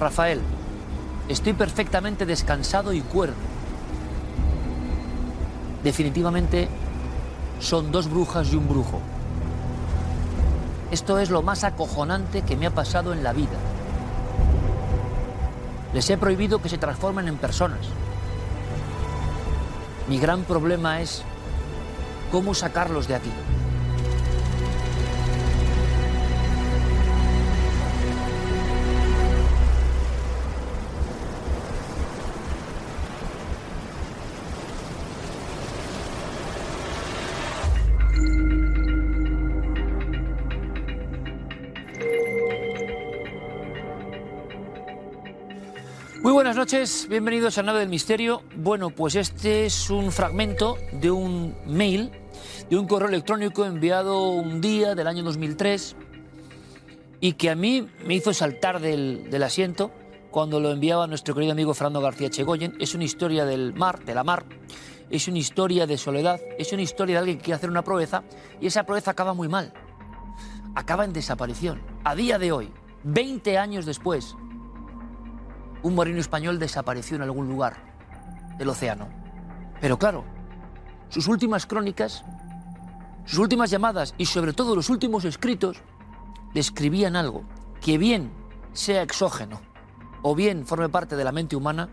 Rafael, estoy perfectamente descansado y cuerdo. Definitivamente son dos brujas y un brujo. Esto es lo más acojonante que me ha pasado en la vida. Les he prohibido que se transformen en personas. Mi gran problema es cómo sacarlos de aquí. Buenas noches, bienvenidos a Nave del Misterio. Bueno, pues este es un fragmento de un mail, de un correo electrónico enviado un día del año 2003 y que a mí me hizo saltar del, asiento cuando lo enviaba nuestro querido amigo Fernando García Chegoyen. Es una historia del mar, de la mar, es una historia de soledad, es una historia de alguien que quiere hacer una proeza y esa proeza acaba muy mal. Acaba en desaparición. A día de hoy, 20 años después, un marino español desapareció en algún lugar del océano. Pero claro, sus últimas crónicas, sus últimas llamadas y sobre todo los últimos escritos describían algo que bien sea exógeno o bien forme parte de la mente humana,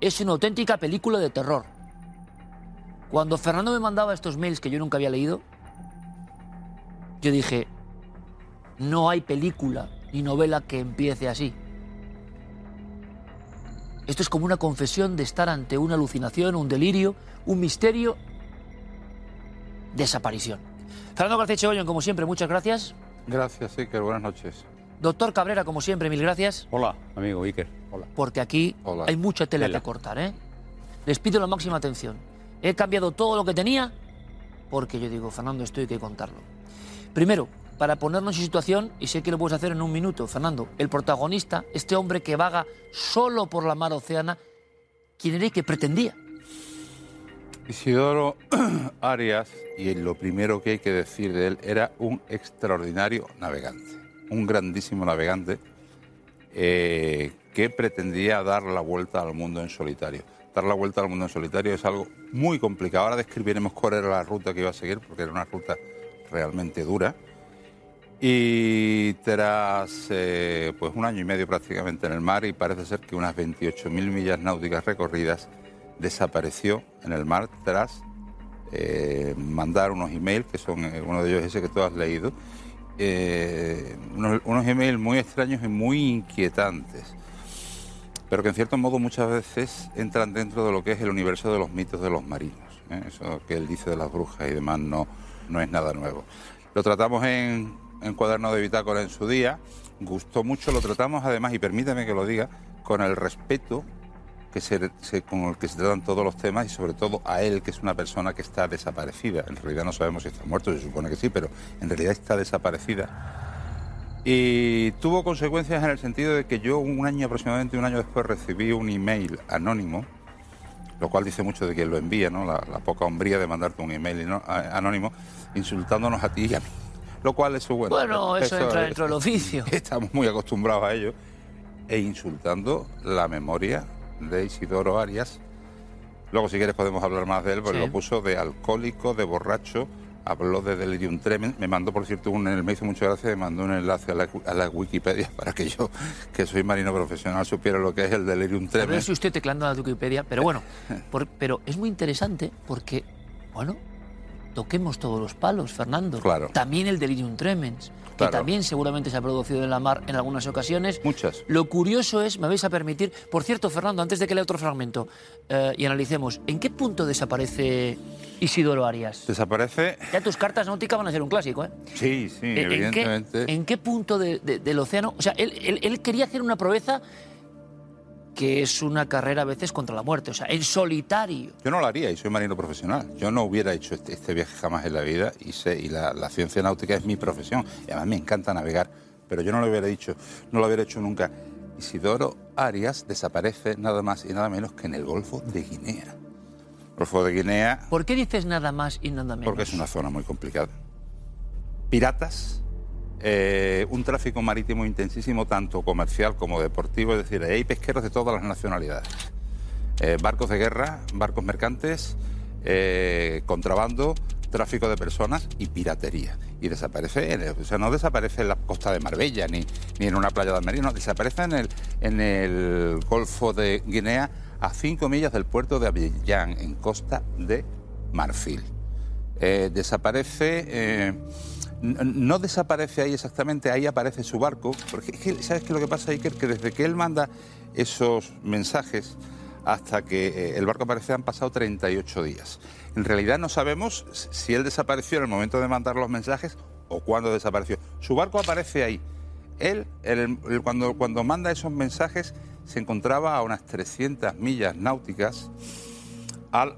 es una auténtica película de terror. Cuando Fernando me mandaba estos mails que yo nunca había leído, yo dije, no hay película ni novela que empiece así. Esto es como una confesión de estar ante una alucinación, un delirio, un misterio. Desaparición. Fernando García Chegoyen, como siempre, muchas gracias. Gracias, Iker. Buenas noches. Doctor Cabrera, como siempre, mil gracias. Hola, amigo Iker. Hola. Porque aquí Hola. hay mucha tela Tela. que cortar, ¿eh? Les pido la máxima atención. He cambiado todo lo que tenía porque yo digo, Fernando, esto hay que contarlo. Primero, para ponernos en situación, y sé que lo puedes hacer en un minuto, Fernando, el protagonista, este hombre que vaga solo por la mar oceana, ¿quién era y qué pretendía? Isidoro Arias, y lo primero que hay que decir de él, era un extraordinario navegante, un grandísimo navegante eh, que pretendía dar la vuelta al mundo en solitario. Dar la vuelta al mundo en solitario es algo muy complicado. Ahora describiremos cuál era la ruta que iba a seguir, porque era una ruta realmente dura. Y tras eh, pues un año y medio prácticamente en el mar y parece ser que unas 28.000 millas náuticas recorridas, desapareció en el mar tras eh, mandar unos emails, que son eh, uno de ellos ese que tú has leído, unos, unos emails muy extraños y muy inquietantes, pero que en cierto modo muchas veces entran dentro de lo que es el universo de los mitos de los marinos. Eso que él dice de las brujas y demás no, no es nada nuevo. Lo tratamos en, en Cuaderno de Bitácora en su día, gustó mucho, lo tratamos además, y permítame que lo diga, con el respeto que se, con el que se tratan todos los temas y sobre todo a él, que es una persona que está desaparecida. En realidad no sabemos si está muerto, se supone que sí, pero en realidad está desaparecida. Y tuvo consecuencias en el sentido de que yo un año aproximadamente, un año después, recibí un email anónimo, lo cual dice mucho de quien lo envía, ¿no? La, la poca hombría de mandarte un email anónimo insultándonos a ti y a mí. Lo cual es bueno. Bueno, eso entra es- dentro del oficio. Estamos muy acostumbrados a ello. E insultando la memoria de Isidoro Arias, Luego, si quieres, podemos hablar más de él, porque Sí. lo puso de alcohólico, de borracho, habló de delirium tremens. Me mandó, por cierto, un, me hizo mucha gracia, me mandó un enlace a la, a la Wikipedia para que yo, que soy marino profesional, supiera lo que es el delirium tremens. si usted teclando la Wikipedia, pero bueno, por- pero es muy interesante porque, bueno, toquemos todos los palos, Fernando. Claro. También el delirium tremens, que también seguramente se ha producido en la mar en algunas ocasiones. Muchas. Lo curioso es, me vais a permitir, por cierto, Fernando, antes de que lea otro fragmento eh, y analicemos, ¿en qué punto desaparece Isidoro Arias? Desaparece. Ya tus cartas náuticas van a ser un clásico, ¿eh? Sí, sí, ¿En- ¿En qué, evidentemente. en qué punto de- de- del océano? O sea, él, él- él quería hacer una proeza que es una carrera a veces contra la muerte, o sea, en solitario. Yo no lo haría y soy marino profesional. Yo no hubiera hecho este, este viaje jamás en la vida y, sé, y la, la ciencia náutica es mi profesión. Y además me encanta navegar, pero yo no lo hubiera dicho, no lo hubiera hecho nunca. Isidoro Arias desaparece nada más y nada menos que en el Golfo de Guinea. Golfo de Guinea ¿Por qué dices nada más y nada menos? porque es una zona muy complicada. Piratas, eh, un tráfico marítimo intensísimo, tanto comercial como deportivo, es decir, hay pesqueros de todas las nacionalidades. Eh, barcos de guerra, barcos mercantes, eh, contrabando, tráfico de personas y piratería. Y desaparece, en el- o sea, no desaparece en la costa de Marbella ni, ni en una playa de Almería, no, desaparece en el, en el Golfo de Guinea a cinco millas del puerto de Abiyán, en costa de Marfil. Desaparece, no desaparece ahí exactamente, ahí aparece su barco, porque que, ¿sabes qué lo que pasa, Iker? Que desde que él manda esos mensajes hasta que eh, el barco aparece han pasado 38 días. En realidad no sabemos si él desapareció en el momento de mandar los mensajes o cuándo desapareció. Su barco aparece ahí. Él, cuando, cuando manda esos mensajes, se encontraba a unas 300 millas náuticas al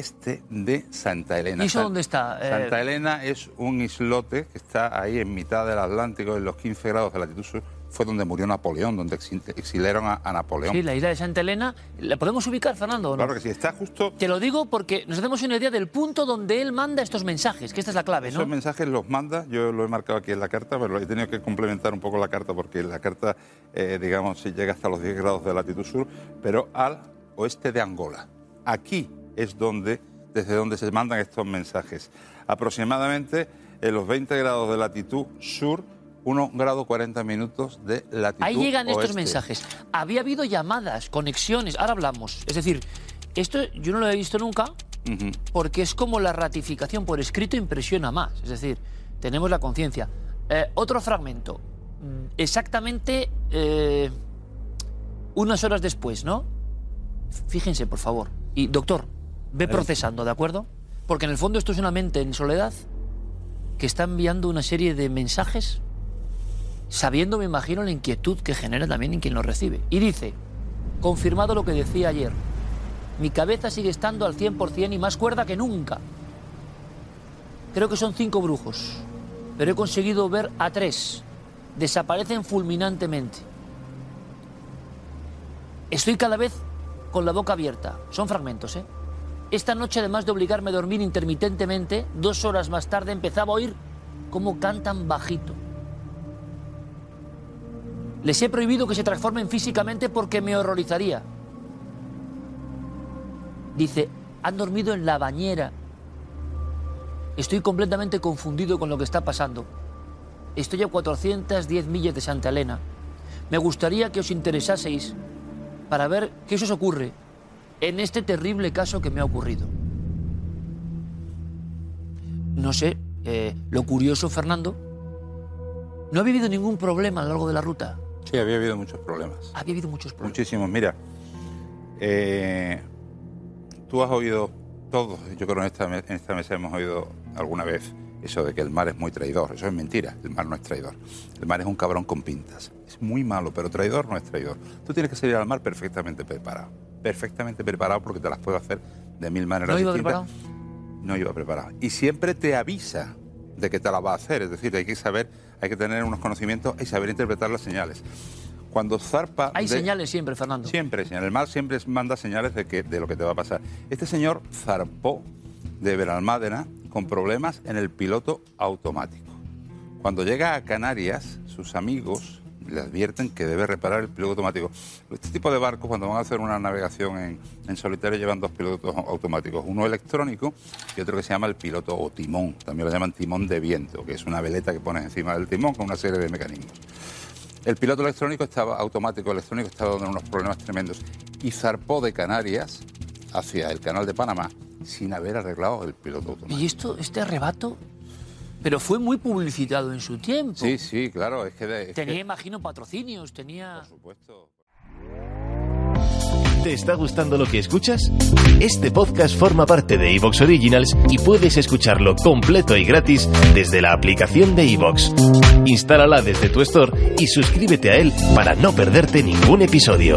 sureste de Santa Elena. ¿Y eso San- dónde está? Eh, Santa Elena es un islote que está ahí en mitad del Atlántico, en los 15 grados de latitud sur. Fue donde murió Napoleón, donde exil- exiliaron a, a Napoleón. Sí, la isla de Santa Elena. ¿La podemos ubicar, Fernando? o no? Claro que sí, está justo Te lo digo porque nos hacemos una idea del punto donde él manda estos mensajes, que esta es la clave, Esos ¿no? mensajes los manda, yo lo he marcado aquí en la carta, pero he tenido que complementar un poco la carta porque la carta, eh, digamos, llega hasta los 10 grados de latitud sur, pero al oeste de Angola. Aquí es donde, desde donde se mandan estos mensajes. Aproximadamente en los 20 grados de latitud sur, 1 grado 40 minutos de latitud Ahí llegan estos mensajes. Había habido llamadas, conexiones, ahora hablamos. Es decir, esto yo no lo he visto nunca porque es como la ratificación por escrito impresiona más. Es decir, tenemos la conciencia. Eh, otro fragmento. Mm, Exactamente eh, unas horas después, ¿no? Fíjense, por favor. Y, doctor, ve procesando, ¿de acuerdo? Porque en el fondo esto es una mente en soledad que está enviando una serie de mensajes sabiendo, me imagino, la inquietud que genera también en quien los recibe. Y dice, confirmado lo que decía ayer, mi cabeza sigue estando al 100% y más cuerda que nunca. Creo que son cinco brujos, pero he conseguido ver a tres. Desaparecen fulminantemente. Estoy cada vez con la boca abierta. Son fragmentos, ¿eh? Esta noche, además de obligarme a dormir intermitentemente, dos horas más tarde empezaba a oír cómo cantan bajito. Les he prohibido que se transformen físicamente porque me horrorizaría. Dice, han dormido en la bañera. Estoy completamente confundido con lo que está pasando. Estoy a 410 millas de Santa Elena. Me gustaría que os interesaseis para ver qué se os ocurre en este terrible caso que me ha ocurrido. No sé, eh, lo curioso, Fernando, no ha habido ningún problema a lo largo de la ruta. Sí, había habido muchos problemas. Ha habido muchos problemas. Muchísimos. Mira, eh, tú has oído todos, yo creo en esta, en esta mesa hemos oído alguna vez eso de que el mar es muy traidor. Eso es mentira, el mar no es traidor. El mar es un cabrón con pintas. Es muy malo, pero traidor no es traidor. Tú tienes que salir al mar perfectamente preparado. Perfectamente preparado porque te las puedo hacer de mil maneras ¿No iba distintas. preparado? No iba preparado. Y siempre te avisa de que te la va a hacer. Es decir, hay que saber, hay que tener unos conocimientos y saber interpretar las señales. Cuando zarpa... Hay de- señales siempre, Fernando. Siempre, señal. El mar siempre manda señales de, que, de lo que te va a pasar. Este señor zarpó de Benalmádena con problemas en el piloto automático. Cuando llega a Canarias, sus amigos le advierten que debe reparar el piloto automático. Este tipo de barcos, cuando van a hacer una navegación en, en solitario, llevan dos pilotos automáticos, uno electrónico y otro que se llama el piloto o timón, también lo llaman timón de viento, que es una veleta que pones encima del timón con una serie de mecanismos. El piloto electrónico estaba automático, electrónico estaba dando unos problemas tremendos y zarpó de Canarias hacia el canal de Panamá sin haber arreglado el piloto automático. ¿Y esto, este arrebato? Pero fue muy publicitado en su tiempo. Sí, sí, claro, es que... es Tenía, que- imagino, patrocinios, tenía... por supuesto. ¿Te está gustando lo que escuchas? Este podcast forma parte de Evox Originals y puedes escucharlo completo y gratis desde la aplicación de Evox. Instálala desde tu store y suscríbete a él para no perderte ningún episodio.